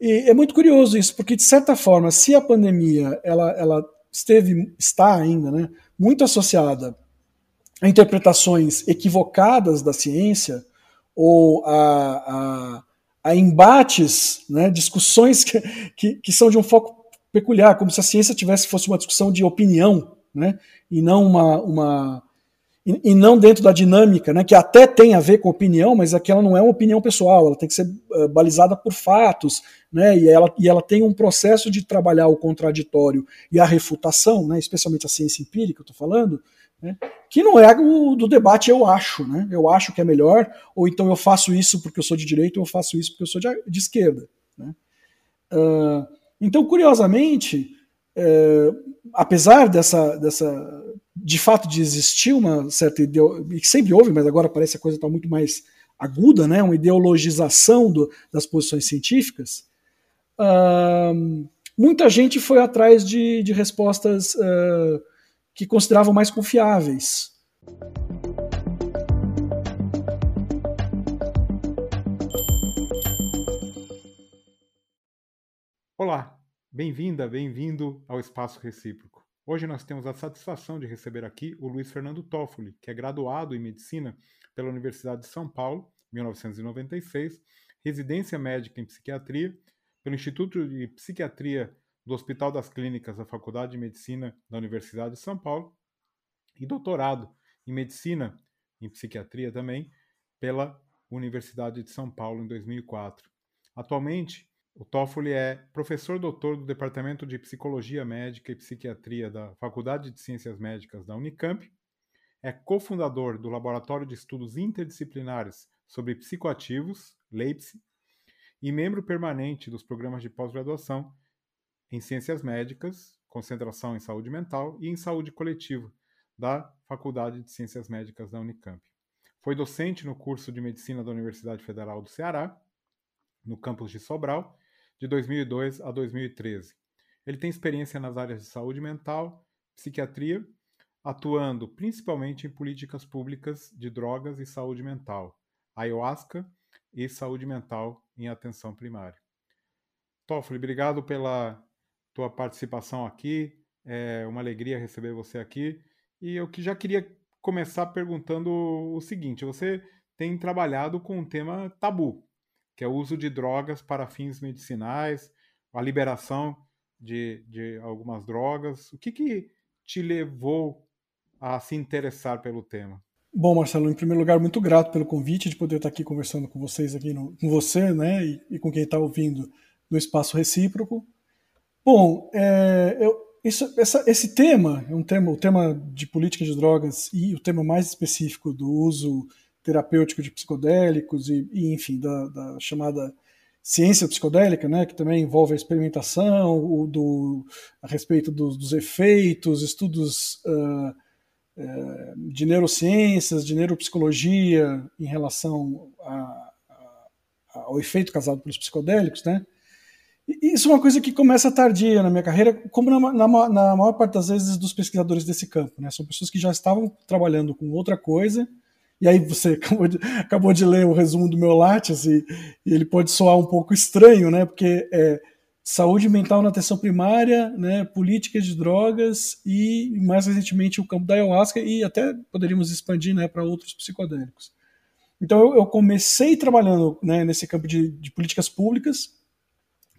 E é muito curioso isso, porque de certa forma, se a pandemia ela, ela esteve, está ainda, né, muito associada a interpretações equivocadas da ciência ou a, a, a embates, né, discussões que, que, que, são de um foco peculiar, como se a ciência tivesse fosse uma discussão de opinião, né, e não uma, uma e, e, não dentro da dinâmica, né, que até tem a ver com opinião, mas aquela não é uma opinião pessoal, ela tem que ser uh, balizada por fatos, né, e, ela, e ela tem um processo de trabalhar o contraditório e a refutação, né, especialmente a ciência empírica, eu estou falando, né, que não é o do debate eu acho, né, eu acho que é melhor, ou então eu faço isso porque eu sou de direita, ou eu faço isso porque eu sou de, de esquerda. Né. Uh, então, curiosamente, é, apesar dessa, dessa de fato de existir uma certa ideologia, sempre houve, mas agora parece que a coisa está muito mais aguda, né, uma ideologização do, das posições científicas, uh, muita gente foi atrás de, de respostas uh, que consideravam mais confiáveis. Olá, bem-vinda, bem-vindo ao Espaço Recíproco. Hoje nós temos a satisfação de receber aqui o Luiz Fernando Toffoli, que é graduado em Medicina pela Universidade de São Paulo, 1996, residência médica em Psiquiatria pelo Instituto de Psiquiatria do Hospital das Clínicas da Faculdade de Medicina da Universidade de São Paulo e doutorado em Medicina em Psiquiatria também pela Universidade de São Paulo em 2004. Atualmente, o Toffoli é professor doutor do Departamento de Psicologia Médica e Psiquiatria da Faculdade de Ciências Médicas da Unicamp, é cofundador do Laboratório de Estudos Interdisciplinares sobre Psicoativos, LEIPSI, e membro permanente dos programas de pós-graduação em Ciências Médicas, concentração em saúde mental e em saúde coletiva da Faculdade de Ciências Médicas da Unicamp. Foi docente no curso de Medicina da Universidade Federal do Ceará, no campus de Sobral, de 2002 a 2013. Ele tem experiência nas áreas de saúde mental, psiquiatria, atuando principalmente em políticas públicas de drogas e saúde mental, ayahuasca e saúde mental em atenção primária. Toffoli, obrigado pela tua participação aqui. É uma alegria receber você aqui. E eu que já queria começar perguntando o seguinte: você tem trabalhado com um tema tabu, que é o uso de drogas para fins medicinais, a liberação de, de algumas drogas. O que, que te levou a se interessar pelo tema? Bom, Marcelo, em primeiro lugar, muito grato pelo convite de poder estar aqui conversando com vocês aqui, no, com você, né, e, e com quem está ouvindo no espaço recíproco. Bom, é, eu, isso, essa, esse tema é um tema, o tema de política de drogas e o tema mais específico do uso terapêutico de psicodélicos e, e enfim, da, da, chamada ciência psicodélica, né, que também envolve a experimentação, o do, a respeito dos, dos efeitos, estudos uh, uh, de neurociências, de neuropsicologia em relação a, a, ao efeito causado pelos psicodélicos, né, isso é uma coisa que começa tardia na minha carreira, como na, na, na maior parte das vezes dos pesquisadores desse campo. Né? São pessoas que já estavam trabalhando com outra coisa e aí você acabou de, acabou de ler o resumo do meu Lattes e, e ele pode soar um pouco estranho, né? Porque é saúde mental na atenção primária, né, política de drogas e mais recentemente o campo da ayahuasca e até poderíamos expandir né, para outros psicodélicos. Então eu, eu comecei trabalhando né, nesse campo de, de, políticas públicas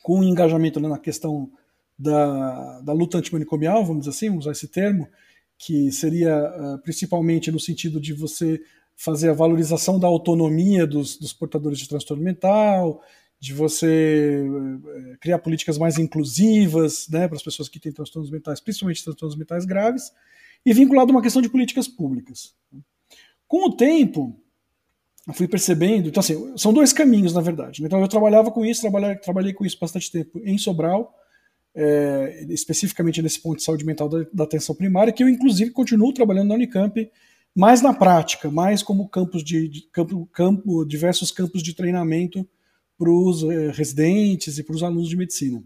com engajamento né, na questão da, da luta antimanicomial, vamos assim, usar esse termo, que seria uh, principalmente no sentido de você fazer a valorização da autonomia dos, dos portadores de transtorno mental, de você eh, criar políticas mais inclusivas né, para as pessoas que têm transtornos mentais, principalmente transtornos mentais graves, e vinculado a uma questão de políticas públicas. Com o tempo, eu fui percebendo, então assim, são dois caminhos na verdade. Né? Então eu trabalhava com isso, trabalhei, trabalhei com isso bastante tempo em Sobral, é, especificamente nesse ponto de saúde mental da, da atenção primária, que eu inclusive continuo trabalhando na Unicamp mais na prática, mais como campos de, de campo, campo, diversos campos de treinamento para os eh, residentes e para os alunos de medicina.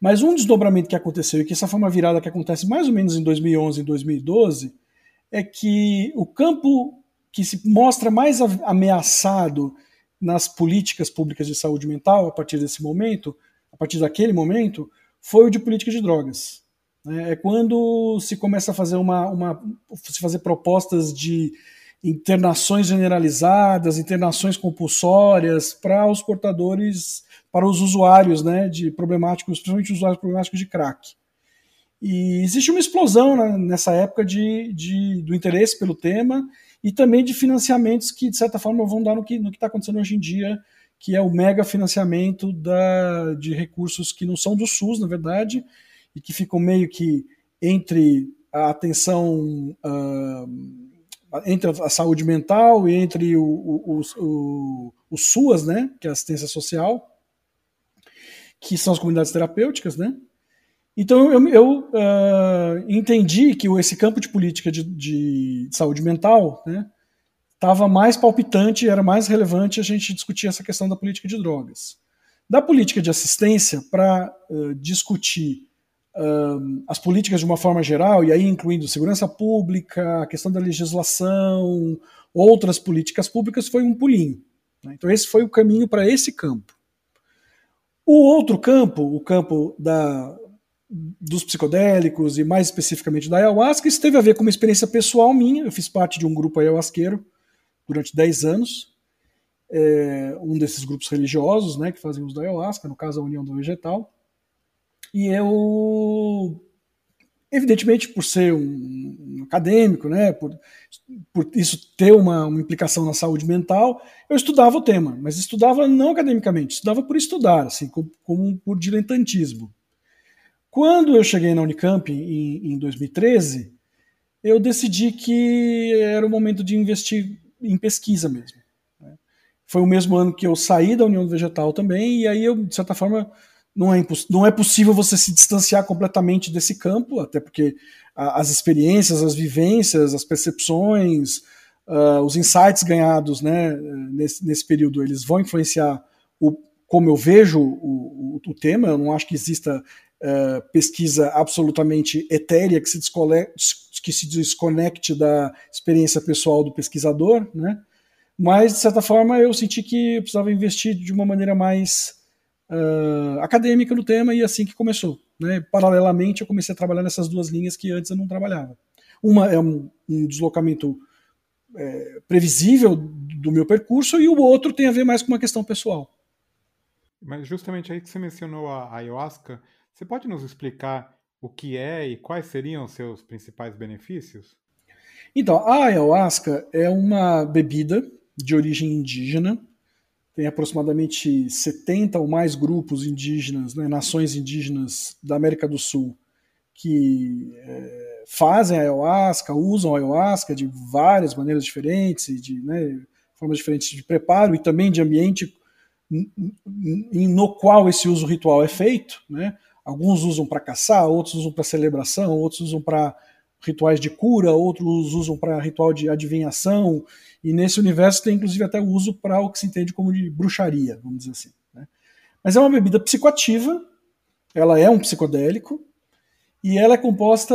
Mas um desdobramento que aconteceu, e que essa foi uma virada que acontece mais ou menos em 2011 e 2012, é que o campo que se mostra mais ameaçado nas políticas públicas de saúde mental a partir desse momento, a partir daquele momento, foi o de política de drogas. Né? É quando se começa a fazer uma, uma se fazer propostas de internações generalizadas, internações compulsórias para os portadores, para os usuários, né, de problemáticos, principalmente usuários problemáticos de crack. E existe uma explosão né, nessa época de, de, do interesse pelo tema e também de financiamentos que, de certa forma, vão dar no que está acontecendo hoje em dia, que é o mega financiamento da, de recursos que não são do SUS, na verdade, e que ficam meio que entre a atenção. Uh, entre a saúde mental e entre o, o, o, o, SUAS, né, que é a assistência social, que são as comunidades terapêuticas, né? Então eu, eu uh, entendi que esse campo de política de, de saúde mental, né, estava mais palpitante, era mais relevante a gente discutir essa questão da política de drogas. Da política de assistência, para uh, discutir as políticas de uma forma geral, e aí incluindo segurança pública, a questão da legislação, outras políticas públicas, foi um pulinho. Né? Então, esse foi o caminho para esse campo. O outro campo, o campo da, dos psicodélicos e mais especificamente da ayahuasca, isso teve a ver com uma experiência pessoal minha. Eu fiz parte de um grupo ayahuasqueiro durante 10 anos, é, um desses grupos religiosos né, que fazem uso da ayahuasca, no caso a União do Vegetal. E eu, evidentemente, por ser um, acadêmico, né, por, por isso ter uma, uma, implicação na saúde mental, eu estudava o tema, mas estudava não academicamente, estudava por estudar, assim, como, como por diletantismo. Quando eu cheguei na Unicamp em, em 2013, eu decidi que era o momento de investir em pesquisa mesmo. Né. Foi o mesmo ano que eu saí da União Vegetal também, e aí eu, de certa forma, não é, não é possível você se distanciar completamente desse campo, até porque a, as experiências, as vivências, as percepções, uh, os insights ganhados né, nesse, nesse período, eles vão influenciar o, como eu vejo o, o, o tema. Eu não acho que exista uh, pesquisa absolutamente etérea que se, que se desconecte da experiência pessoal do pesquisador, né? mas, de certa forma, eu senti que eu precisava investir de uma maneira mais uh, acadêmica no tema e assim que começou. Né? Paralelamente, eu comecei a trabalhar nessas duas linhas que antes eu não trabalhava. Uma é um, um deslocamento é, previsível do meu percurso e o outro tem a ver mais com uma questão pessoal. Mas justamente aí que você mencionou a ayahuasca, você pode nos explicar o que é e quais seriam os seus principais benefícios? Então, a ayahuasca é uma bebida de origem indígena tem aproximadamente 70 ou mais grupos indígenas, né, nações indígenas da América do Sul, que é, fazem a ayahuasca, usam a ayahuasca de várias maneiras diferentes, de né, formas diferentes de preparo e também de ambiente no qual esse uso ritual é feito. Né? Alguns usam para caçar, outros usam para celebração, outros usam para rituais de cura, outros usam para ritual de adivinhação, e nesse universo tem inclusive até o uso para o que se entende como de bruxaria, vamos dizer assim. Né? Mas é uma bebida psicoativa, ela é um psicodélico, e ela é composta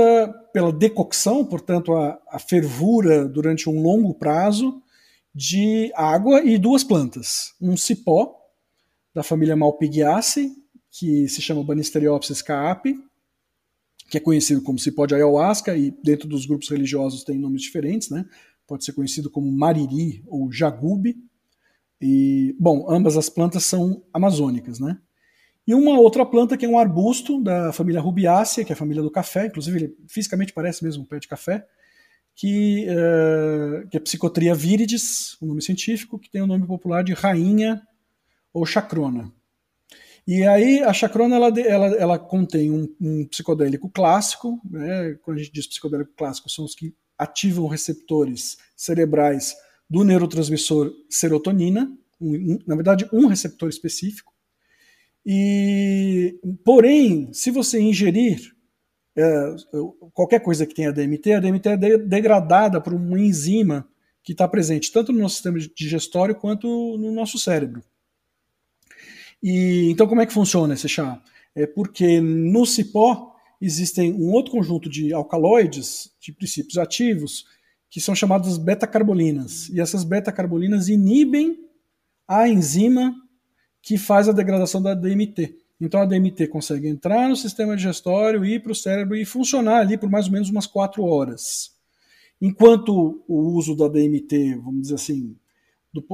pela decocção, portanto, a, a fervura durante um longo prazo de água e duas plantas. Um cipó, da família Malpighiaceae, que se chama Banisteriopsis caapi, que é conhecido como cipó de ayahuasca, e dentro dos grupos religiosos tem nomes diferentes, né? Pode ser conhecido como mariri ou jagube. E, bom, ambas as plantas são amazônicas, né? E uma outra planta que é um arbusto da família Rubiácea, que é a família do café, inclusive ele fisicamente parece mesmo um pé de café, que, uh, que é Psicotria viridis, o um nome científico, que tem o nome popular de rainha ou chacrona. E aí a chacrona ela, ela, ela contém um, um psicodélico clássico, né? quando a gente diz psicodélico clássico, são os que ativam receptores cerebrais do neurotransmissor serotonina, um, na verdade um receptor específico. E porém, se você ingerir é, qualquer coisa que tenha DMT, a DMT é de, degradada por uma enzima que está presente tanto no nosso sistema digestório quanto no nosso cérebro. E então como é que funciona esse chá? É porque no cipó existem um outro conjunto de alcaloides, de princípios ativos, que são chamados beta-carbolinas. E essas beta-carbolinas inibem a enzima que faz a degradação da DMT. Então a DMT consegue entrar no sistema digestório, ir para o cérebro e funcionar ali por mais ou menos umas quatro horas. Enquanto o uso da DMT, vamos dizer assim, do,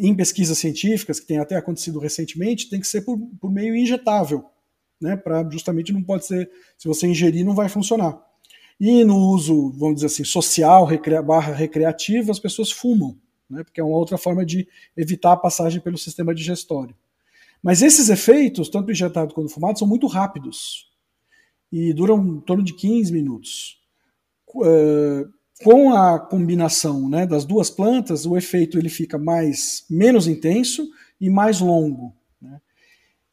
em pesquisas científicas, que tem até acontecido recentemente, tem que ser por, por meio injetável, né? Para justamente não pode ser, se você ingerir, não vai funcionar. E no uso, vamos dizer assim, social, barra recreativo, as pessoas fumam, né? Porque é uma outra forma de evitar a passagem pelo sistema digestório. Mas esses efeitos, tanto injetado quanto fumado, são muito rápidos e duram em torno de 15 minutos. Uh, com a combinação né, das duas plantas, o efeito ele fica mais menos intenso e mais longo. Né?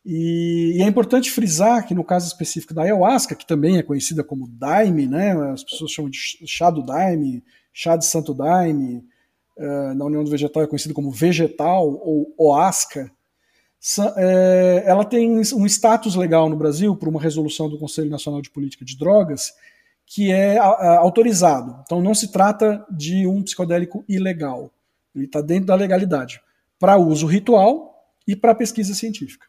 E, e, é importante frisar que no caso específico da ayahuasca, que também é conhecida como daime, né, as pessoas chamam de chá do daime, chá de santo daime, uh, na União do Vegetal é conhecido como vegetal ou oasca, é, ela tem um status legal no Brasil por uma resolução do Conselho Nacional de Política de Drogas que é autorizado. Então não se trata de um psicodélico ilegal. Ele está dentro da legalidade para uso ritual e para pesquisa científica.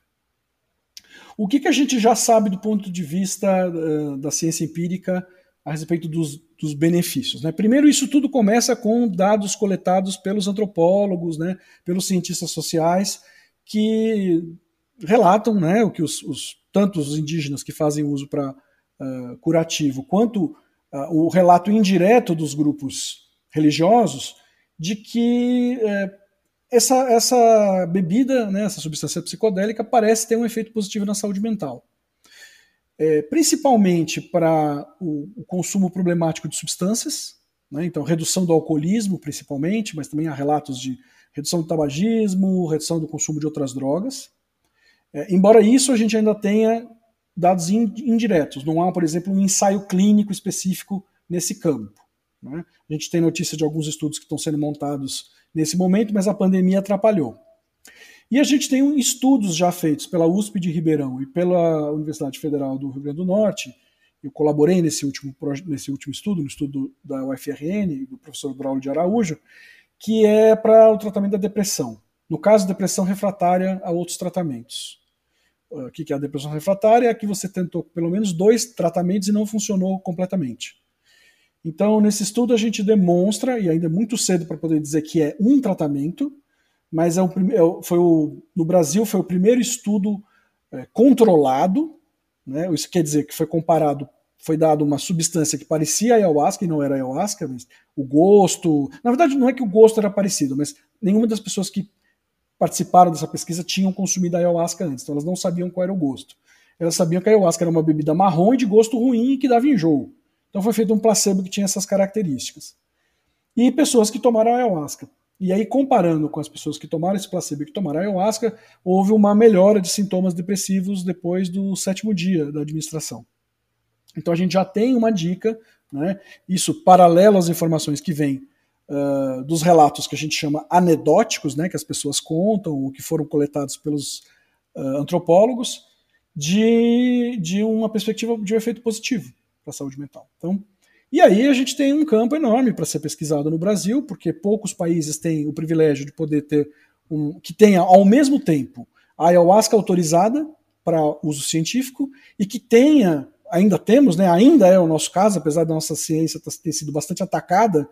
O que, que a gente já sabe do ponto de vista uh, da ciência empírica a respeito dos, dos benefícios? Né? Primeiro, isso tudo começa com dados coletados pelos antropólogos, né, pelos cientistas sociais, que relatam né, o que os, os tantos indígenas que fazem uso para curativo, quanto uh, o relato indireto dos grupos religiosos de que essa, essa bebida, né, essa substância psicodélica, parece ter um efeito positivo na saúde mental. É, principalmente para o, o, consumo problemático de substâncias, né, então redução do alcoolismo, principalmente, mas também há relatos de redução do tabagismo, redução do consumo de outras drogas. É, embora isso a gente ainda tenha dados indiretos, não há, por exemplo, um ensaio clínico específico nesse campo. Né? A gente tem notícia de alguns estudos que estão sendo montados nesse momento, mas a pandemia atrapalhou. E a gente tem estudos já feitos pela USP de Ribeirão e pela Universidade Federal do Rio Grande do Norte. Eu colaborei nesse último, nesse último estudo, no estudo da UFRN, do professor Braulio de Araújo, que é para o tratamento da depressão. No caso, depressão refratária a outros tratamentos. O que é a depressão refratária? É que você tentou pelo menos dois tratamentos e não funcionou completamente. Então, nesse estudo, a gente demonstra, e ainda é muito cedo para poder dizer que é um tratamento, mas é o, é foi o, no Brasil foi o primeiro estudo é, controlado, né? isso quer dizer que foi comparado foi dado uma substância que parecia ayahuasca e não era ayahuasca, mas o gosto. Na verdade, não é que o gosto era parecido, mas nenhuma das pessoas que participaram dessa pesquisa tinham consumido ayahuasca antes, então elas não sabiam qual era o gosto. Elas sabiam que a ayahuasca era uma bebida marrom e de gosto ruim e que dava enjoo. Então foi feito um placebo que tinha essas características. E pessoas que tomaram ayahuasca. E aí, comparando com as pessoas que tomaram esse placebo e que tomaram ayahuasca, houve uma melhora de sintomas depressivos depois do sétimo dia da administração. Então a gente já tem uma dica, né? isso paralelo às informações que vêm uh, dos relatos que a gente chama anedóticos, né? que as pessoas contam, ou que foram coletados pelos uh, antropólogos, de, de uma perspectiva de um efeito positivo para a saúde mental. Então, e aí a gente tem um campo enorme para ser pesquisado no Brasil, porque poucos países têm o privilégio de poder ter um que tenha ao mesmo tempo a ayahuasca autorizada para uso científico e que tenha ainda temos, né, ainda é o nosso caso, apesar da nossa ciência ter sido bastante atacada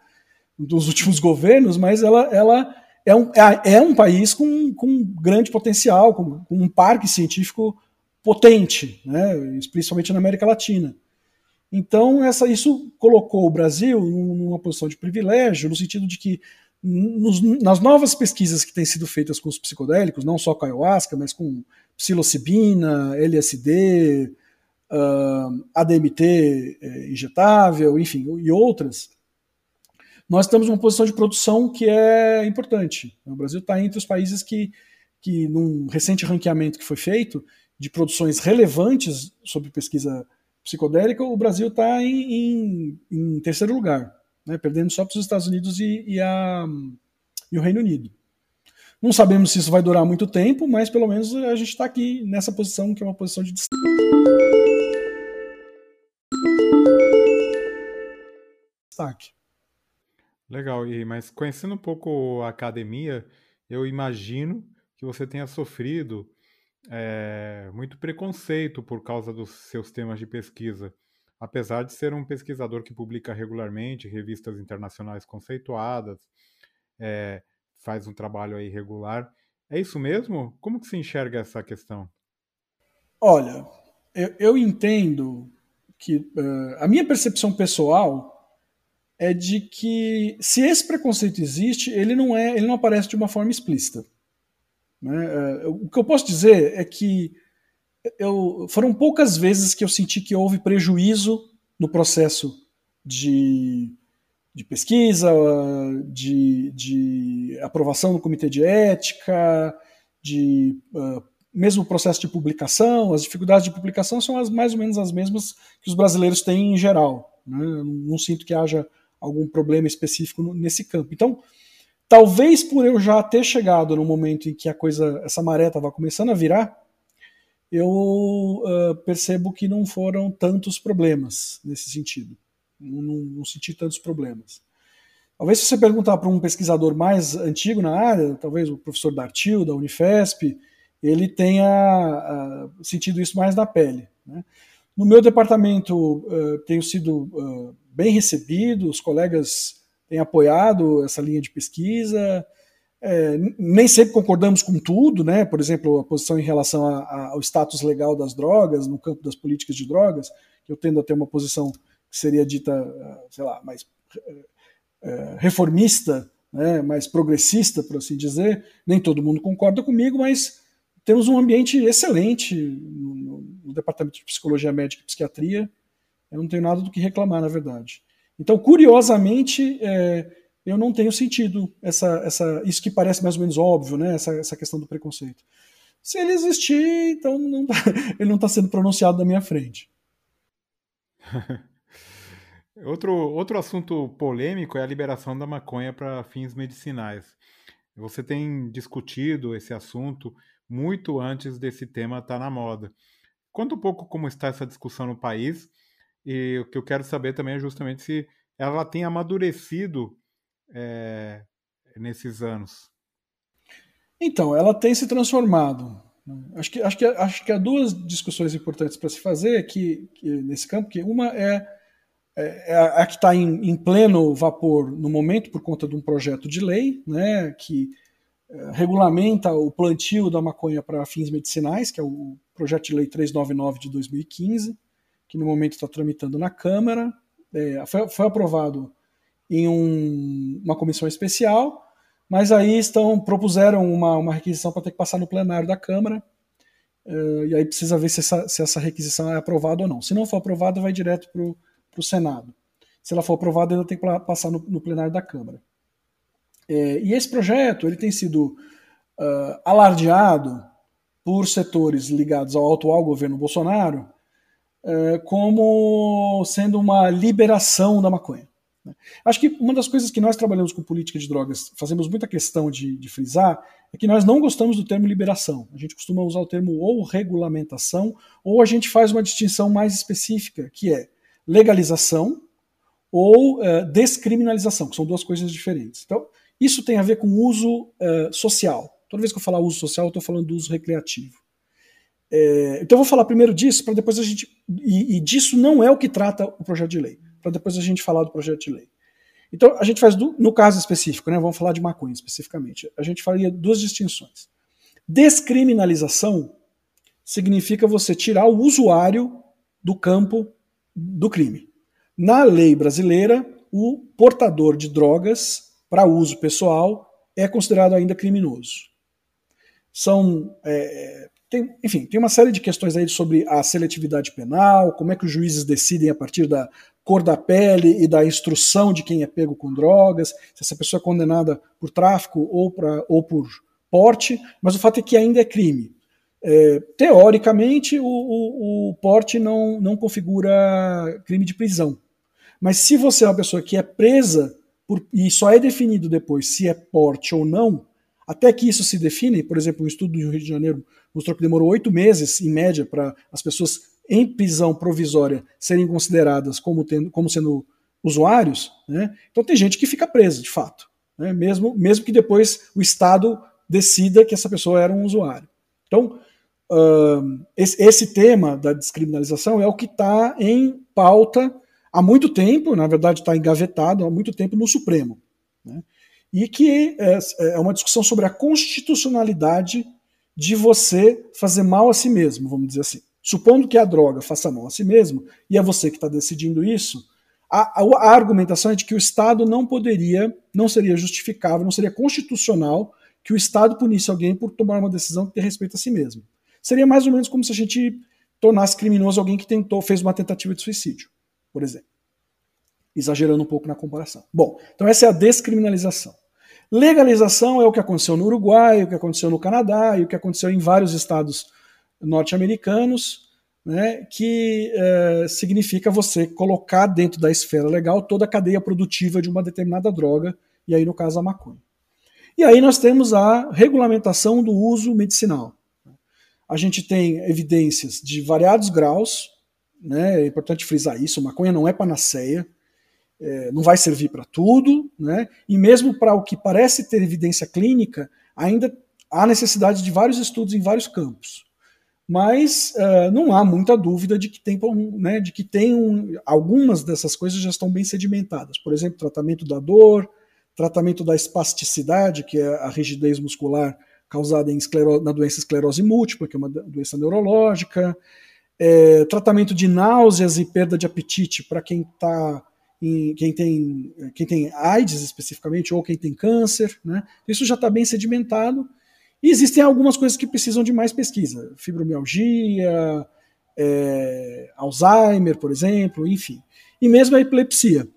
dos últimos governos, mas ela, ela é, um, é, é um país com, com grande potencial, com, com, um parque científico potente, né, principalmente na América Latina. Então, essa, isso colocou o Brasil numa posição de privilégio, no sentido de que nos, nas novas pesquisas que têm sido feitas com os psicodélicos, não só com a ayahuasca, mas com psilocibina, LSD, uh, ADMT é, injetável, enfim, e outras, nós temos uma posição de produção que é importante. O Brasil está entre os países que, que, num recente ranqueamento que foi feito, de produções relevantes sobre pesquisa psicodélica, o Brasil está em, em, em, terceiro lugar, né, perdendo só para os Estados Unidos e, e, a, e o Reino Unido. Não sabemos se isso vai durar muito tempo, mas pelo menos a gente está aqui nessa posição, que é uma posição de destaque. Legal, e mas conhecendo um pouco a academia, eu imagino que você tenha sofrido é, muito preconceito por causa dos seus temas de pesquisa. Apesar de ser um pesquisador que publica regularmente revistas internacionais conceituadas, é, faz um trabalho aí regular. É isso mesmo? Como que se enxerga essa questão? Olha, eu, eu entendo que uh, a minha percepção pessoal é de que se esse preconceito existe, ele não é, ele não aparece de uma forma explícita. Né? Uh, o que eu posso dizer é que eu, foram poucas vezes que eu senti que houve prejuízo no processo de, de pesquisa, de, de aprovação no comitê de ética, de uh, mesmo processo de publicação, as dificuldades de publicação são as, mais ou menos as mesmas que os brasileiros têm em geral. Né? Não sinto que haja algum problema específico nesse campo. Então, talvez por eu já ter chegado no momento em que a coisa, essa maré estava começando a virar, eu uh, percebo que não foram tantos problemas nesse sentido. Não, não, não senti tantos problemas. Talvez se você perguntar para um pesquisador mais antigo na área, talvez o professor Dartil, da Unifesp, ele tenha uh, sentido isso mais na pele. Né? No meu departamento, uh, tenho sido uh, bem recebido, os colegas têm apoiado essa linha de pesquisa. É, nem sempre concordamos com tudo, né? por exemplo, a posição em relação a, a, ao status legal das drogas, no campo das políticas de drogas, que eu tendo a ter uma posição que seria dita, sei lá, mais é, reformista, né? mais progressista, por assim dizer. Nem todo mundo concorda comigo, mas temos um ambiente excelente no, no, departamento de psicologia médica e psiquiatria. Eu não tenho nada do que reclamar, na verdade. Então, curiosamente, é, eu não tenho sentido essa, essa, isso que parece mais ou menos óbvio, né? essa, essa questão do preconceito. Se ele existir, então não tá, ele não está sendo pronunciado na minha frente. outro, outro assunto polêmico é a liberação da maconha para fins medicinais. Você tem discutido esse assunto muito antes desse tema estar tá na moda. Conta um pouco como está essa discussão no país e o que eu quero saber também é justamente se ela tem amadurecido é, nesses anos. Então, ela tem se transformado. Né? Acho que, acho que, acho que há duas discussões importantes para se fazer aqui nesse campo, que uma é, é, é a que está em, em, pleno vapor no momento por conta de um projeto de lei, né, que regulamenta o plantio da maconha para fins medicinais, que é o projeto de lei 399 de 2015, que no momento está tramitando na Câmara. É, foi, foi, aprovado em um, uma comissão especial, mas aí estão propuseram uma, uma requisição para ter que passar no plenário da Câmara, é, e aí precisa ver se essa, se essa requisição é aprovada ou não. Se não for aprovada, vai direto para o Senado. Se ela for aprovada, ainda tem que passar no, no plenário da Câmara. É, e esse projeto ele tem sido uh, alardeado por setores ligados ao atual governo Bolsonaro uh, como sendo uma liberação da maconha. Né? Acho que uma das coisas que nós trabalhamos com política de drogas, fazemos muita questão de, de frisar, é que nós não gostamos do termo liberação. A gente costuma usar o termo ou regulamentação, ou a gente faz uma distinção mais específica, que é legalização ou uh, descriminalização, que são duas coisas diferentes. Então, isso tem a ver com uso uh, social. Toda vez que eu falar uso social, eu estou falando do uso recreativo. É, então eu vou falar primeiro disso, para depois a gente. E, e, disso não é o que trata o projeto de lei, para depois a gente falar do projeto de lei. Então a gente faz, do, no caso específico, né, vamos falar de maconha especificamente, a gente faria duas distinções. Descriminalização significa você tirar o usuário do campo do crime. Na lei brasileira, o portador de drogas para uso pessoal é considerado ainda criminoso. São, é, tem, enfim, tem uma série de questões aí sobre a seletividade penal, como é que os juízes decidem a partir da cor da pele e da instrução de quem é pego com drogas, se essa pessoa é condenada por tráfico ou, pra, ou por porte, mas o fato é que ainda é crime. É, teoricamente, o, o, o, porte não, não configura crime de prisão. Mas se você é uma pessoa que é presa por, e só é definido depois se é porte ou não, até que isso se define, por exemplo, um estudo do Rio de Janeiro mostrou que demorou oito meses, em média, para as pessoas em prisão provisória serem consideradas como, tendo, como sendo usuários. Né? Então tem gente que fica presa, de fato. Né? Mesmo, mesmo que depois o Estado decida que essa pessoa era um usuário. Então, uh, esse, esse, tema da descriminalização é o que está em pauta há muito tempo, na verdade está engavetado há muito tempo no Supremo. Né? E que é, é uma discussão sobre a constitucionalidade de você fazer mal a si mesmo, vamos dizer assim. Supondo que a droga faça mal a si mesmo, e é você que está decidindo isso, a, a, a, argumentação é de que o Estado não poderia, não seria justificável, não seria constitucional que o Estado punisse alguém por tomar uma decisão que tem respeito a si mesmo. Seria mais ou menos como se a gente tornasse criminoso alguém que tentou, fez uma tentativa de suicídio, por exemplo. Exagerando um pouco na comparação. Bom, então essa é a descriminalização. Legalização é o que aconteceu no Uruguai, o que aconteceu no Canadá e o que aconteceu em vários estados norte-americanos né, que é, significa você colocar dentro da esfera legal toda a cadeia produtiva de uma determinada droga, e aí no caso a maconha. E aí nós temos a regulamentação do uso medicinal. A gente tem evidências de variados graus, né, é importante frisar isso, maconha não é panaceia, é, não vai servir para tudo, né, e mesmo para o que parece ter evidência clínica, ainda há necessidade de vários estudos em vários campos. Mas uh, não há muita dúvida de que tem, né, de que tem um, algumas dessas coisas já estão bem sedimentadas. Por exemplo, tratamento da dor, tratamento da espasticidade, que é a rigidez muscular causada na doença esclerose múltipla, que é uma doença neurológica, é, tratamento de náuseas e perda de apetite para quem está quem tem, quem tem AIDS especificamente, ou quem tem câncer, né? Isso já está bem sedimentado e existem algumas coisas que precisam de mais pesquisa, fibromialgia, é, Alzheimer, por exemplo, enfim. E mesmo a epilepsia.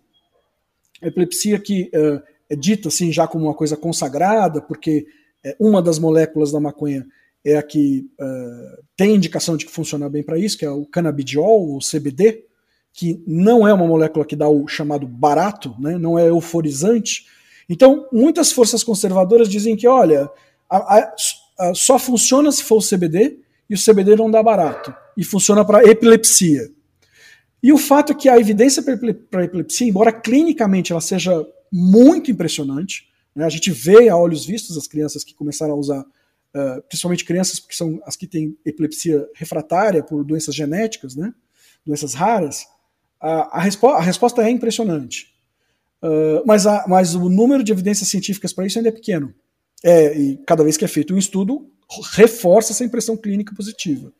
A epilepsia que é, é dita assim já como uma coisa consagrada, porque é, uma das moléculas da maconha é a que uh, tem indicação de que funciona bem para isso, que é o canabidiol, o CBD, que não é uma molécula que dá o chamado barato, né, não é euforizante. Então, muitas forças conservadoras dizem que, olha, a, a, a, só funciona se for o CBD e o CBD não dá barato. E funciona para epilepsia. E o fato é que a evidência para epilepsia, embora clinicamente ela seja muito impressionante, né, a gente vê a olhos vistos as crianças que começaram a usar, uh, principalmente crianças que são as que têm epilepsia refratária por doenças genéticas, né, doenças raras, a, a, respo a resposta é impressionante. Uh, mas, a, mas o número de evidências científicas para isso ainda é pequeno. É, e cada vez que é feito um estudo, reforça essa impressão clínica positiva.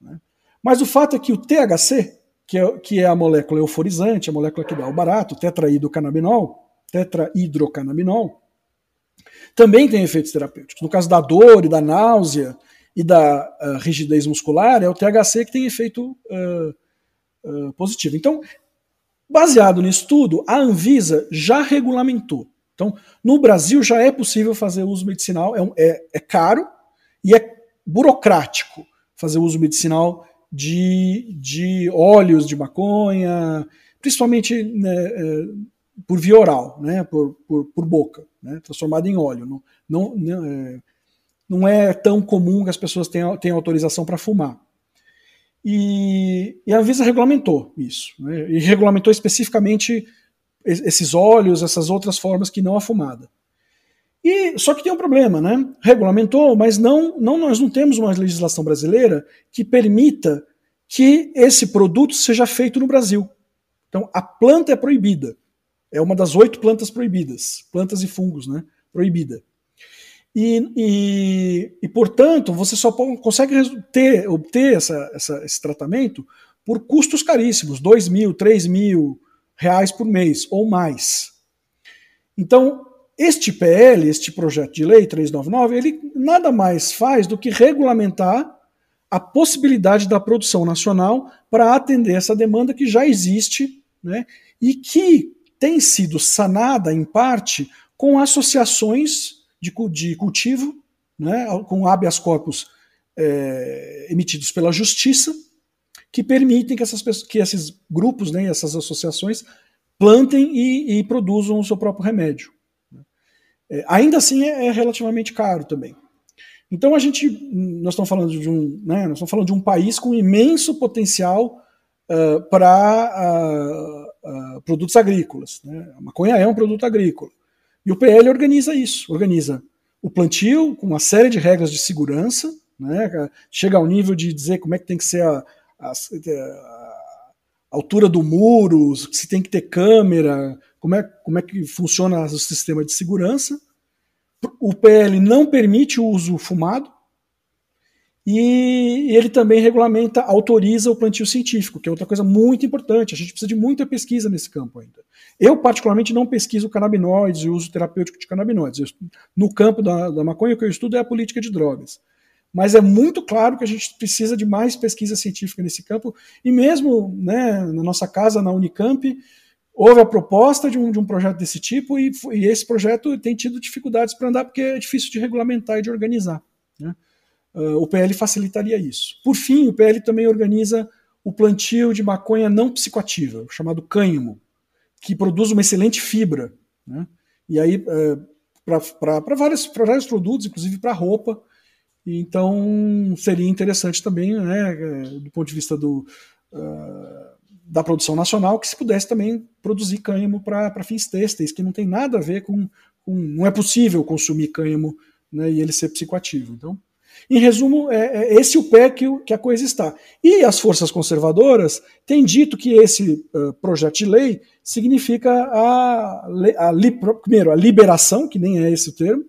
Né? Mas o fato é que o THC, que é, que é a molécula euforizante, a molécula que dá o barato, tetraidrocannabinol, tetraidrocannabinol, também tem efeitos terapêuticos. No caso da dor e da náusea e da uh, rigidez muscular, é o THC que tem efeito uh, positivo. Então, baseado nisso tudo, a Anvisa já regulamentou então, no Brasil já é possível fazer uso medicinal, é, é, é caro e é burocrático fazer uso medicinal de, de óleos de maconha, principalmente né, por via oral, né, por, por, por boca, né, transformado em óleo. Não, não, não, é, não é tão comum que as pessoas tenham, tenham autorização para fumar. E, e, a Anvisa regulamentou isso, né, e regulamentou especificamente esses óleos, essas outras formas que não a fumada. E só que tem um problema, né? Regulamentou, mas não, não nós não temos uma legislação brasileira que permita que esse produto seja feito no Brasil. Então a planta é proibida. É uma das oito plantas proibidas, plantas e fungos, né? Proibida. E, e, e portanto, você só consegue ter, obter essa, essa, esse tratamento por custos caríssimos, 2 mil, 3 mil, reais por mês ou mais. Então, este PL, este projeto de lei 399, ele nada mais faz do que regulamentar a possibilidade da produção nacional para atender essa demanda que já existe né, e que tem sido sanada, em parte, com associações de, de cultivo, né, com habeas corpus é, emitidos pela Justiça, que permitem que, essas pessoas, que esses grupos, né, essas associações, plantem e, e produzam o seu próprio remédio. É, ainda assim é, é, relativamente caro também. Então a gente, nós estamos falando de um, né, nós estamos falando de um país com imenso potencial uh, para uh, uh, produtos agrícolas. Né? A maconha é um produto agrícola. E o PL organiza isso, organiza o plantio com uma série de regras de segurança, né? chega ao nível de dizer como é que tem que ser a, a, a altura do muro, se tem que ter câmera, como é, como é que funciona o sistema de segurança. O PL não permite o uso fumado, e ele também regulamenta, autoriza o plantio científico, que é outra coisa muito importante. A gente precisa de muita pesquisa nesse campo ainda. Eu, particularmente, não pesquiso canabinoides e uso terapêutico de canabinoides. Eu, no campo da, da maconha, o que eu estudo é a política de drogas. Mas é muito claro que a gente precisa de mais pesquisa científica nesse campo. E mesmo né, na nossa casa, na Unicamp, houve a proposta de um, de um projeto desse tipo e, e esse projeto tem tido dificuldades para andar porque é difícil de regulamentar e de organizar. Né? Uh, o PL facilitaria isso. Por fim, o PL também organiza o plantio de maconha não psicoativa, chamado cânhamo, que produz uma excelente fibra. Né? E aí, uh, para vários, vários produtos, inclusive para roupa. Então, seria interessante também, né, eh, do ponto de vista do, uh, da produção nacional, que se pudesse também produzir cânhamo para fins têxteis, que não tem nada a ver com, com. Não é possível consumir cânhamo né, e ele ser psicoativo. Então, em resumo, é, é esse o pé que, que, a coisa está. E as forças conservadoras têm dito que esse uh, projeto de lei significa a, a, a, primeiro, a liberação, que nem é esse o termo,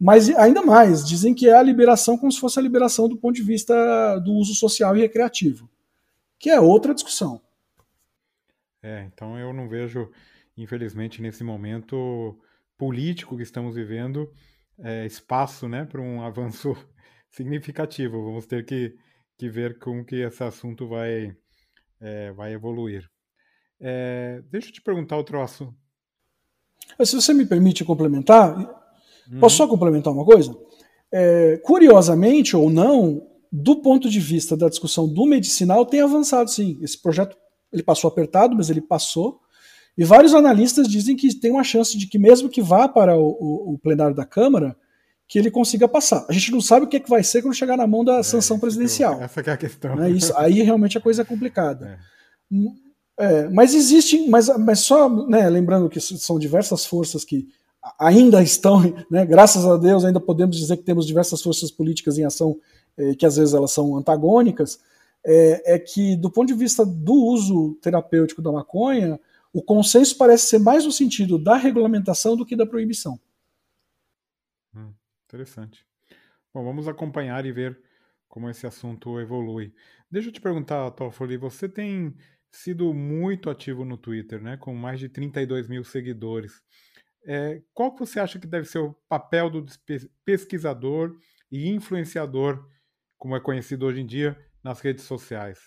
mas ainda mais, dizem que é a liberação como se fosse a liberação do ponto de vista do uso social e recreativo, que é outra discussão. É, então eu não vejo, infelizmente, nesse momento político que estamos vivendo, é, espaço né, para um avanço significativo. Vamos ter que, que ver como que esse assunto vai, é, vai evoluir. É, deixa eu te perguntar outro assunto. Se você me permite complementar, uhum. posso só complementar uma coisa? É, curiosamente ou não, do ponto de vista da discussão do medicinal, tem avançado sim. Esse projeto ele passou apertado, mas ele passou. E vários analistas dizem que tem uma chance de que, mesmo que vá para o, o, o plenário da Câmara, que ele consiga passar. A gente não sabe o que, é que vai ser quando chegar na mão da é, sanção presidencial. essa é a questão. Né? Isso, aí realmente a coisa é complicada. É. Hum, é, mas existe, mas, mas só né, lembrando que são diversas forças que ainda estão, né, graças a Deus, ainda podemos dizer que temos diversas forças políticas em ação, eh, que às vezes elas são antagônicas, é, é, que do ponto de vista do uso terapêutico da maconha, o consenso parece ser mais no sentido da regulamentação do que da proibição. Interessante. Bom, vamos acompanhar e ver como esse assunto evolui. Deixa eu te perguntar, Toffoli, você tem sido muito ativo no Twitter, né, com mais de 32 mil seguidores. É, qual que você acha que deve ser o papel do pesquisador e influenciador, como é conhecido hoje em dia, nas redes sociais?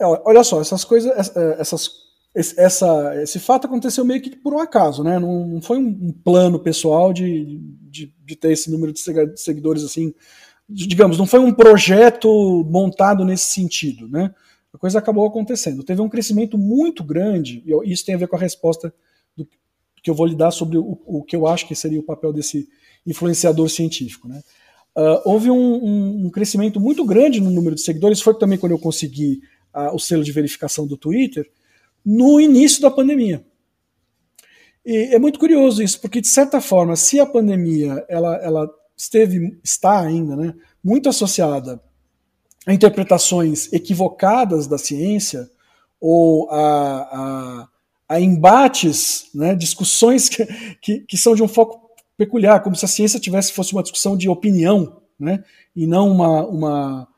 É, olha só, essas coisas, é, essas esse, essa, esse fato aconteceu meio que por um acaso, né? Não, não foi um, plano pessoal de, de, de, ter esse número de seguidores assim. Digamos, não foi um projeto montado nesse sentido, né? A coisa acabou acontecendo. Teve um crescimento muito grande, e isso tem a ver com a resposta do, que eu vou lhe dar sobre o, o que eu acho que seria o papel desse influenciador científico, né? Uh, houve um, um, um, crescimento muito grande no número de seguidores. Foi também quando eu consegui uh, o selo de verificação do Twitter no início da pandemia. E é muito curioso isso, porque de certa forma, se a pandemia ela, ela esteve, está ainda, né, muito associada a interpretações equivocadas da ciência ou a, a, a embates, né, discussões que, que, que, são de um foco peculiar, como se a ciência tivesse fosse uma discussão de opinião, né, e não uma, uma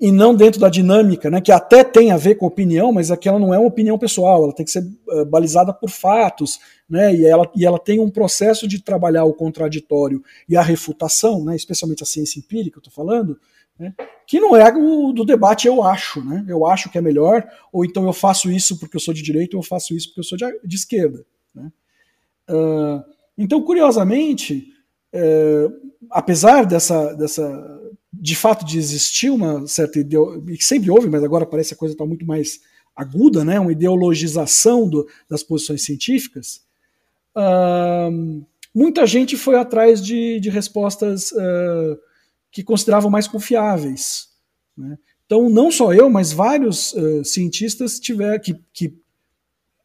e, não dentro da dinâmica, né, que até tem a ver com opinião, mas aquela não é uma opinião pessoal, ela tem que ser uh, balizada por fatos, né, e, ela, e ela tem um processo de trabalhar o contraditório e a refutação, né, especialmente a ciência empírica, eu estou falando, né, que não é o do debate eu acho, né, eu acho que é melhor, ou então eu faço isso porque eu sou de direita, ou eu faço isso porque eu sou de, de esquerda. Né. Uh, então, curiosamente, é, apesar dessa, dessa de fato de existir uma certa ideologia, que sempre houve, mas agora parece que a coisa está muito mais aguda, né, uma ideologização do, das posições científicas, uh, muita gente foi atrás de, de respostas uh, que consideravam mais confiáveis. Né? Então, não só eu, mas vários uh, cientistas tiveram que, que,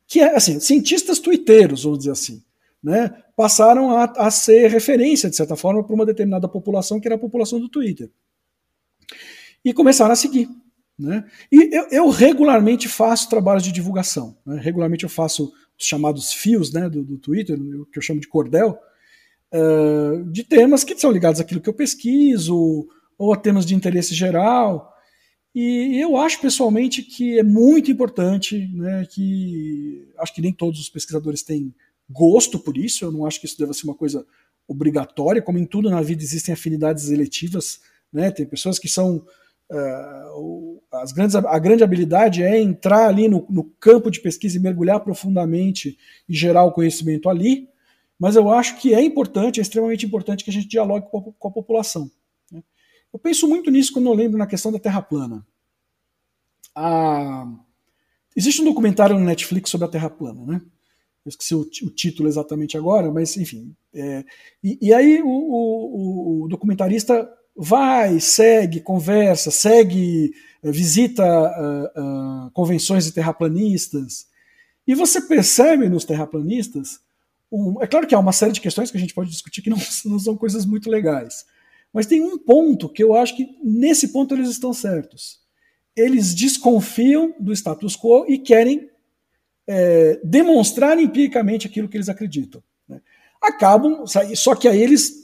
que é assim, cientistas twitteiros, vamos dizer assim, né, passaram a, a ser referência, de certa forma, para uma determinada população, que era a população do Twitter. E começaram a seguir. Né? E eu, eu, regularmente faço trabalhos de divulgação. Né? Regularmente eu faço os chamados fios né, do, do Twitter, que eu chamo de cordel, uh, de temas que são ligados àquilo que eu pesquiso, ou a temas de interesse geral. E eu acho pessoalmente que é muito importante, né, que acho que nem todos os pesquisadores têm gosto por isso, eu não acho que isso deva ser uma coisa obrigatória, como em tudo na vida existem afinidades eletivas, né, tem pessoas que são Uh, as grandes, a grande habilidade é entrar ali no, no, campo de pesquisa e mergulhar profundamente e gerar o conhecimento ali, mas eu acho que é importante, é extremamente importante que a gente dialogue com a, com a população. Né? Eu penso muito nisso quando eu lembro na questão da Terra plana. Ah, existe um documentário no Netflix sobre a Terra plana, né? Eu esqueci o, o título exatamente agora, mas enfim. É, e, e, aí o, o, o documentarista vai, segue, conversa, segue, eh, visita uh, uh, convenções de terraplanistas. E você percebe nos terraplanistas, um, é claro que há uma série de questões que a gente pode discutir que não, não são coisas muito legais. Mas tem um ponto que eu acho que nesse ponto eles estão certos. Eles desconfiam do status quo e querem é, demonstrar empiricamente aquilo que eles acreditam. Né? Acabam, só que aí eles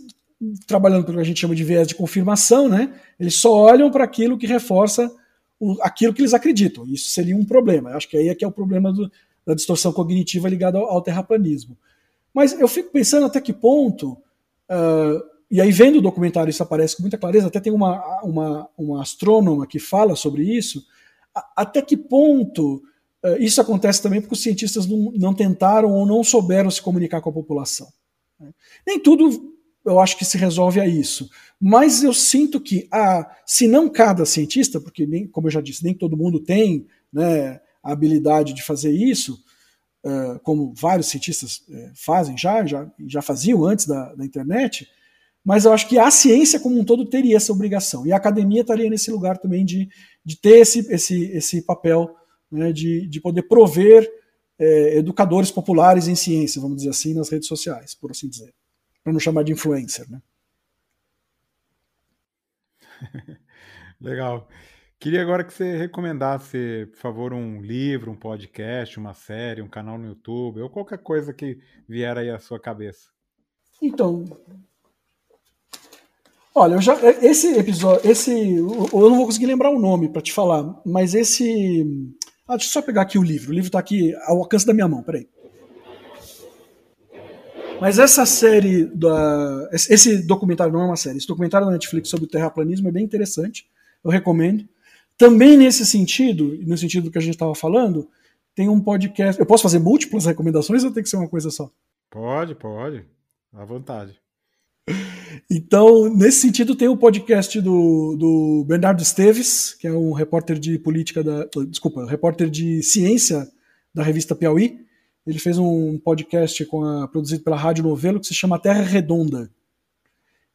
trabalhando pelo que a gente chama de viés de confirmação, né? Eles só olham para aquilo que reforça o, aquilo que eles acreditam. Isso seria um problema. Eu acho que aí é que é o problema do, da distorção cognitiva ligada ao, ao, terraplanismo. Mas eu fico pensando até que ponto, uh, e aí vendo o documentário isso aparece com muita clareza, até tem uma, uma, uma astrônoma que fala sobre isso, a, até que ponto isso acontece também porque os cientistas não, não tentaram ou não souberam se comunicar com a população. Né? Nem tudo eu acho que se resolve a isso. Mas eu sinto que, ah, se não cada cientista, porque, nem, como eu já disse, nem todo mundo tem né, a habilidade de fazer isso, uh, como vários cientistas uh, fazem já, já, já faziam antes da, da internet, mas eu acho que a ciência como um todo teria essa obrigação. E a academia estaria nesse lugar também de, de ter esse, esse, esse papel né, de, de poder prover é, educadores populares em ciência, vamos dizer assim, nas redes sociais, por assim dizer para não chamar de influencer, né? Legal. Queria agora que você recomendasse, por favor, um livro, um podcast, uma série, um canal no YouTube, ou qualquer coisa que vier aí à sua cabeça. Então, olha, eu já esse episódio, esse, eu não vou conseguir lembrar o nome para te falar, mas esse, ah, deixa eu só pegar aqui o livro. O livro está aqui ao alcance da minha mão. Peraí. Mas essa série, da, esse documentário não é uma série, esse documentário da Netflix sobre o terraplanismo é bem interessante, eu recomendo. Também nesse sentido, no sentido do que a gente estava falando, tem um podcast. Eu posso fazer múltiplas recomendações ou tem que ser uma coisa só? Pode, pode. À vontade. Então, nesse sentido, tem o podcast do, do Bernardo Esteves, que é um repórter de política da. Desculpa, repórter de ciência da revista Piauí. Ele fez um podcast a, produzido pela Rádio Novelo que se chama Terra Redonda.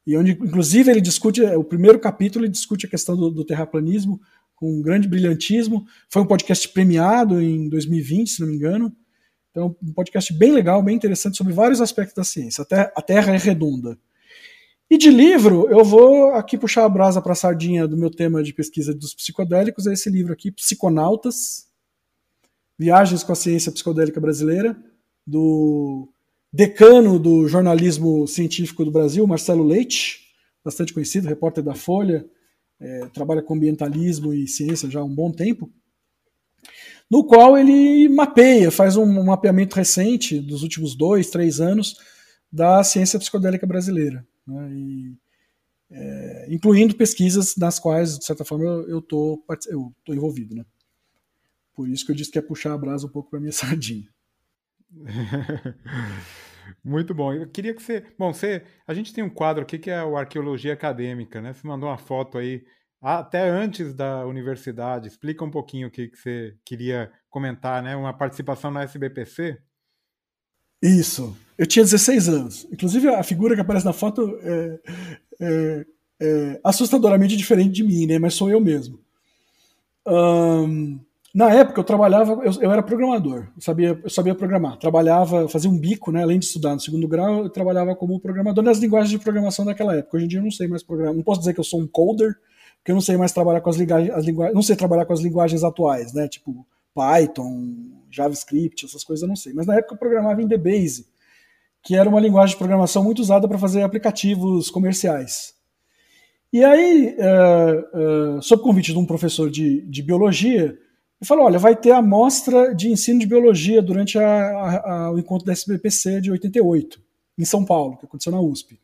E onde, inclusive, ele discute, o primeiro capítulo, ele discute a questão do, do terraplanismo com um grande brilhantismo. Foi um podcast premiado em 2020, se não me engano. Então, um podcast bem legal, bem interessante sobre vários aspectos da ciência. A Terra, a terra é redonda. E de livro, eu vou aqui puxar a brasa para a sardinha do meu tema de pesquisa dos psicodélicos, é esse livro aqui, Psiconautas, Viagens com a Ciência Psicodélica Brasileira, do decano do jornalismo científico do Brasil, Marcelo Leite, bastante conhecido, repórter da Folha, é, trabalha com ambientalismo e ciência já há um bom tempo, no qual ele mapeia, faz um, um mapeamento recente dos últimos dois, três anos da ciência psicodélica brasileira, né, e, é, incluindo pesquisas nas quais, de certa forma, eu estou envolvido. Né. Por isso que eu disse que é puxar a brasa um pouco para minha sardinha. Muito bom. Eu queria que você. Bom, você. A gente tem um quadro aqui que é o Arqueologia Acadêmica, né? Você mandou uma foto aí até antes da universidade. Explica um pouquinho o que, que você queria comentar, né? Uma participação na SBPC? Isso. Eu tinha 16 anos. Inclusive, a figura que aparece na foto é, é, é assustadoramente diferente de mim, né? Mas sou eu mesmo. Um, Na época eu trabalhava, eu, eu, era programador, eu sabia, eu sabia programar. Trabalhava, fazia um bico, né? Além de estudar no segundo grau, eu trabalhava como programador nas linguagens de programação daquela época. Hoje em dia eu não sei mais programar. Não posso dizer que eu sou um coder, porque eu não sei mais trabalhar com as linguagens, as linguagens, não sei trabalhar com as linguagens atuais, né? Tipo Python, JavaScript, essas coisas eu não sei. Mas na época eu programava em DBase, que era uma linguagem de programação muito usada para fazer aplicativos comerciais. E aí, uh, uh, sob convite de um professor de, de biologia, ele falou: olha, vai ter a mostra de ensino de biologia durante a, a, a, o encontro da SBPC de 88, em São Paulo, que aconteceu na USP.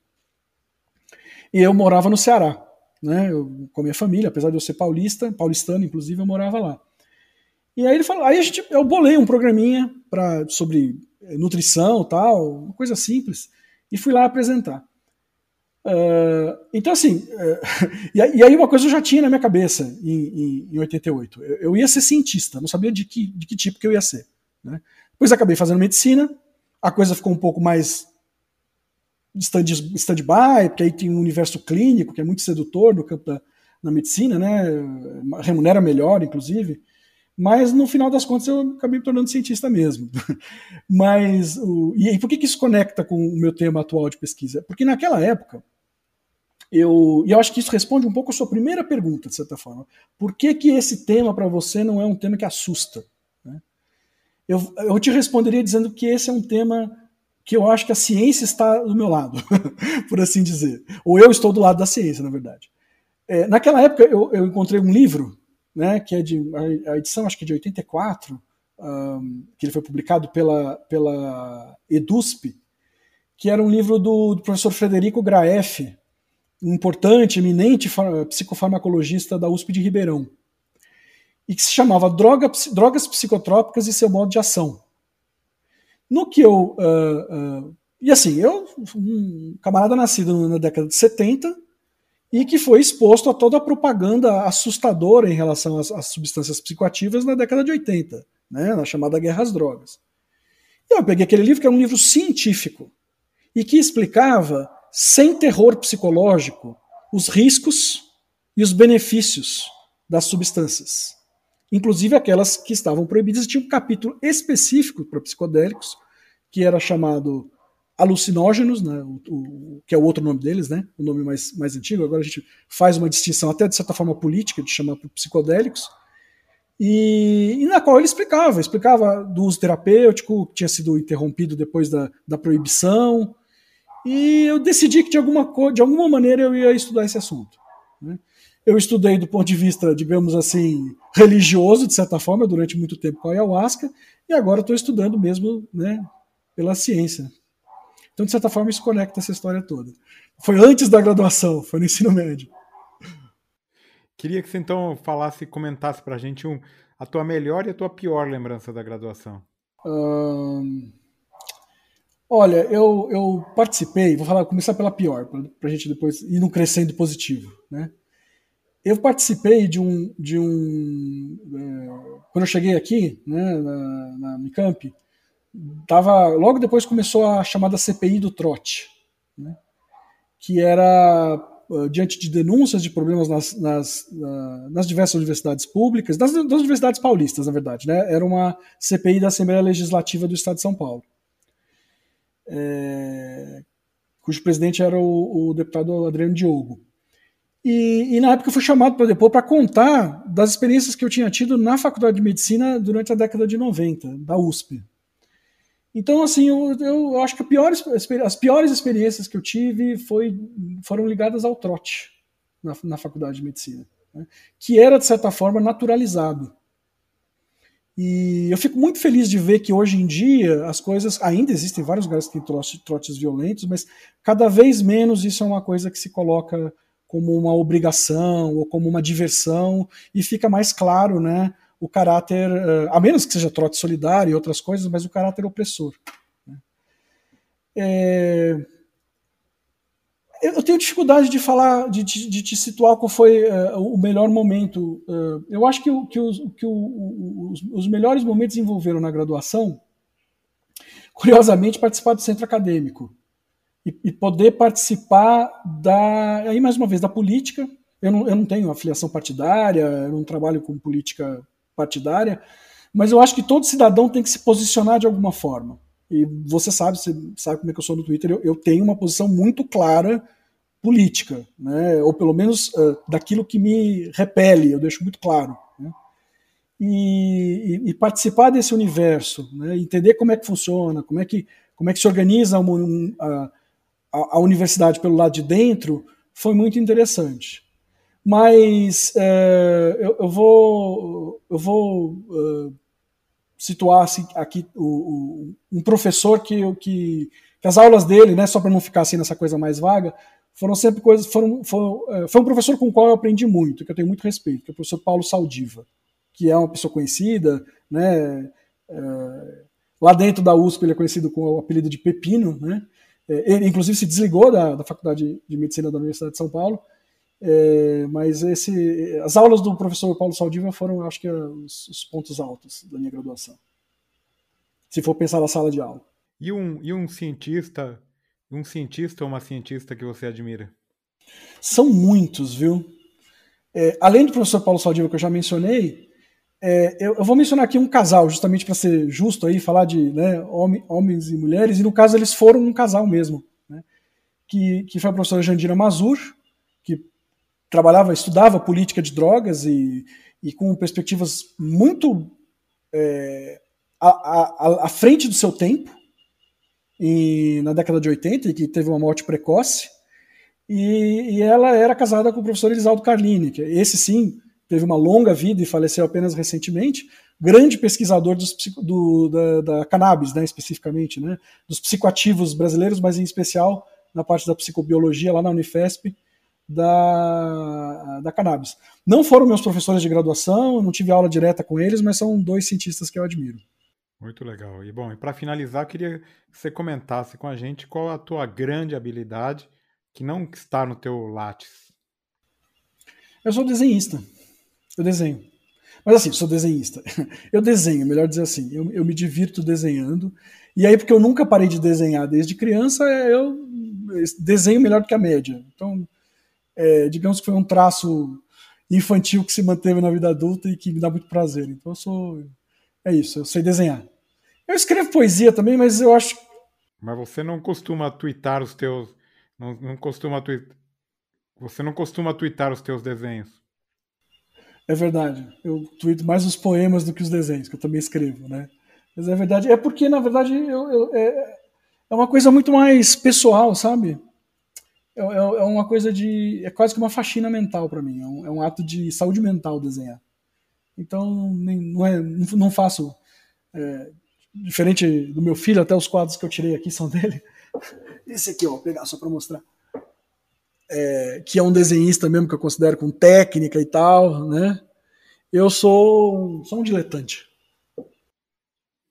E eu morava no Ceará, né? Eu, com a minha família, apesar de eu ser paulista, paulistano, inclusive, eu morava lá. E aí ele falou, aí a gente, eu bolei um programinha para sobre eh, nutrição, tal, uma coisa simples, e fui lá apresentar. Uh, então, assim, uh, e, aí uma coisa eu já tinha na minha cabeça em, em, em 88. Eu, eu, ia ser cientista, não sabia de que, de que tipo que eu ia ser. Né? Depois acabei fazendo medicina, a coisa ficou um pouco mais stand-by, stand porque aí tem um universo clínico que é muito sedutor no campo da na medicina, né? remunera melhor, inclusive. Mas no final das contas eu acabei me tornando cientista mesmo. Mas o, e aí, por que, que isso conecta com o meu tema atual de pesquisa? Porque naquela época eu, e eu acho que isso responde um pouco a sua primeira pergunta, de certa forma. Por que, que esse tema para você não é um tema que assusta? Né? Eu, eu te responderia dizendo que esse é um tema que eu acho que a ciência está do meu lado, por assim dizer. Ou eu estou do lado da ciência, na verdade. É, naquela época eu, eu encontrei um livro né, que é de a edição acho que de 84, um, que ele foi publicado pela, pela EDUSP, que era um livro do, do professor Frederico Graef, um importante, eminente psicofarmacologista da USP de Ribeirão, e que se chamava Droga, Drogas Psicotrópicas e seu modo de ação. No que eu. Uh, uh, e assim, eu, um camarada nascido na década de 70, e que foi exposto a toda a propaganda assustadora em relação às, às substâncias psicoativas na década de 80, né, na chamada Guerra às Drogas. E eu peguei aquele livro, que é um livro científico, e que explicava, sem terror psicológico, os riscos e os benefícios das substâncias, inclusive aquelas que estavam proibidas. Tinha um capítulo específico para psicodélicos, que era chamado alucinógenos, né, o, o, que é o outro nome deles, né, o nome mais, mais antigo. Agora a gente faz uma distinção até de certa forma política de chamar psicodélicos. E, e, na qual ele explicava, explicava do uso terapêutico, que tinha sido interrompido depois da, da proibição, e eu decidi que de alguma, de alguma maneira eu ia estudar esse assunto. Né? Eu estudei do ponto de vista, digamos assim, religioso, de certa forma, durante muito tempo com a ayahuasca, e agora estou estudando mesmo né, pela ciência, então, de certa forma, isso conecta essa história toda. Foi antes da graduação, foi no ensino médio. Queria que você então falasse, comentasse para a gente um, a tua melhor e a tua pior lembrança da graduação. Hum, olha, eu, eu participei, vou falar, começar pela pior, para a gente depois ir num crescendo positivo. Né? Eu participei de um. De um é, quando eu cheguei aqui, né, na, na Unicamp, tava logo depois começou a chamada CPI do trote, né, que era uh, diante de denúncias de problemas nas, nas, nas diversas universidades públicas, das, das, universidades paulistas, na verdade, né, era uma CPI da Assembleia Legislativa do Estado de São Paulo, é, cujo presidente era o, o deputado Adriano Diogo. E, e, na época eu fui chamado para depor para contar das experiências que eu tinha tido na Faculdade de Medicina durante a década de 90, da USP. Então, assim, eu, eu acho que as piores experiências que eu tive foi, foram ligadas ao trote na, na faculdade de medicina, né? que era, de certa forma, naturalizado. E eu fico muito feliz de ver que hoje em dia as coisas. Ainda existem vários lugares que têm trotes violentos, mas cada vez menos isso é uma coisa que se coloca como uma obrigação ou como uma diversão, e fica mais claro, né? O caráter, eh, a menos que seja trote solidário e outras coisas, mas o caráter opressor. É, eu tenho dificuldade de falar, de, de, de te situar qual foi uh, o melhor momento. Uh, eu acho que, que, os, que o, os, os, melhores momentos envolveram na graduação, curiosamente, participar do centro acadêmico e, e, poder participar da, aí mais uma vez, da política. Eu não, eu não tenho afiliação partidária, eu não trabalho com política partidária, mas eu acho que todo cidadão tem que se posicionar de alguma forma. E você sabe, você sabe como é que eu sou no Twitter, eu, eu tenho uma posição muito clara política, né? ou pelo menos uh, daquilo que me repele, eu deixo muito claro. Né? E, e, e, participar desse universo, né? entender como é que funciona, como é que, como é que se organiza uma, um, a, a, universidade pelo lado de dentro, foi muito interessante. Mas uh, eu, eu, vou, eu vou uh, situar assim, aqui o, o, um professor que, que, que, as aulas dele, né, só para não ficar assim nessa coisa mais vaga, foram sempre coisas. Foram, foram, é, foi um professor com o qual eu aprendi muito, que eu tenho muito respeito, que é o professor Paulo Saldiva, que é uma pessoa conhecida, né? É, lá dentro da USP ele é conhecido com o apelido de Pepino, né? É, ele, inclusive, se desligou da, da Faculdade de Medicina da Universidade de São Paulo. É, mas esse, as aulas do professor Paulo Saldiva foram, acho que, os, os, pontos altos da minha graduação. Se for pensar na sala de aula. E um, e um cientista um cientista ou uma cientista que você admira? São muitos, viu? É, além do professor Paulo Saldiva, que eu já mencionei, é, eu, eu, vou mencionar aqui um casal, justamente para ser justo aí, falar de né, homem, homens e mulheres, e no caso eles foram um casal mesmo, né, que, que foi a professora Jandira Mazur, que trabalhava, estudava política de drogas e, e com perspectivas muito é, à, à, à frente do seu tempo, em, na década de 80 e que teve uma morte precoce. E, e, ela era casada com o professor Elisaldo Carlini, que esse sim teve uma longa vida e faleceu apenas recentemente, grande pesquisador dos, do, da, da, cannabis, né, especificamente, né, dos psicoativos brasileiros, mas em especial na parte da psicobiologia lá na Unifesp da, da cannabis. Não foram meus professores de graduação, não tive aula direta com eles, mas são dois cientistas que eu admiro. Muito legal. E bom, e para finalizar, queria que você comentasse com a gente qual a tua grande habilidade que não está no teu látis. Eu sou desenhista. Eu desenho. Mas assim, sou desenhista. Eu desenho, melhor dizer assim. Eu, eu me divirto desenhando. E aí, porque eu nunca parei de desenhar desde criança, eu desenho melhor do que a média. Então, é, digamos que foi um traço infantil que se manteve na vida adulta e que me dá muito prazer. Então, eu sou é isso, eu sei desenhar. Eu escrevo poesia também, mas eu acho. Mas você não costuma twittar os teus. Não, não costuma twittar. Você não costuma twittar os teus desenhos. É verdade. Eu tweeto mais os poemas do que os desenhos, que eu também escrevo, né? Mas é verdade. É porque, na verdade, eu, eu, é, é uma coisa muito mais pessoal, sabe? É, é, é uma coisa de. É quase que uma faxina mental para mim. É um, é um ato de saúde mental desenhar. Então, nem, não, é, não faço. É, diferente do meu filho, até os quadros que eu tirei aqui são dele. Esse aqui, ó, vou pegar só para mostrar. É, que é um desenhista mesmo que eu considero com técnica e tal, né? Eu sou, sou um diletante.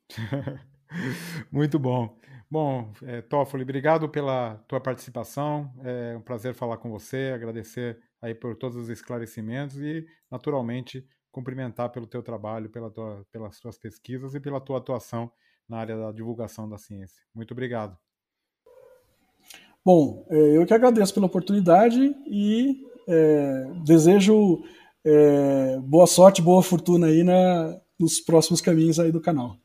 Muito bom. Bom, é, Toffoli, obrigado pela tua participação. É um prazer falar com você, agradecer aí por todos os esclarecimentos e, naturalmente, cumprimentar pelo teu trabalho, pela tua, pelas tuas pesquisas e pela tua atuação na área da divulgação da ciência. Muito obrigado. Bom, é, eu que agradeço pela oportunidade e é, desejo é, boa sorte, boa fortuna aí na, nos próximos caminhos aí do canal.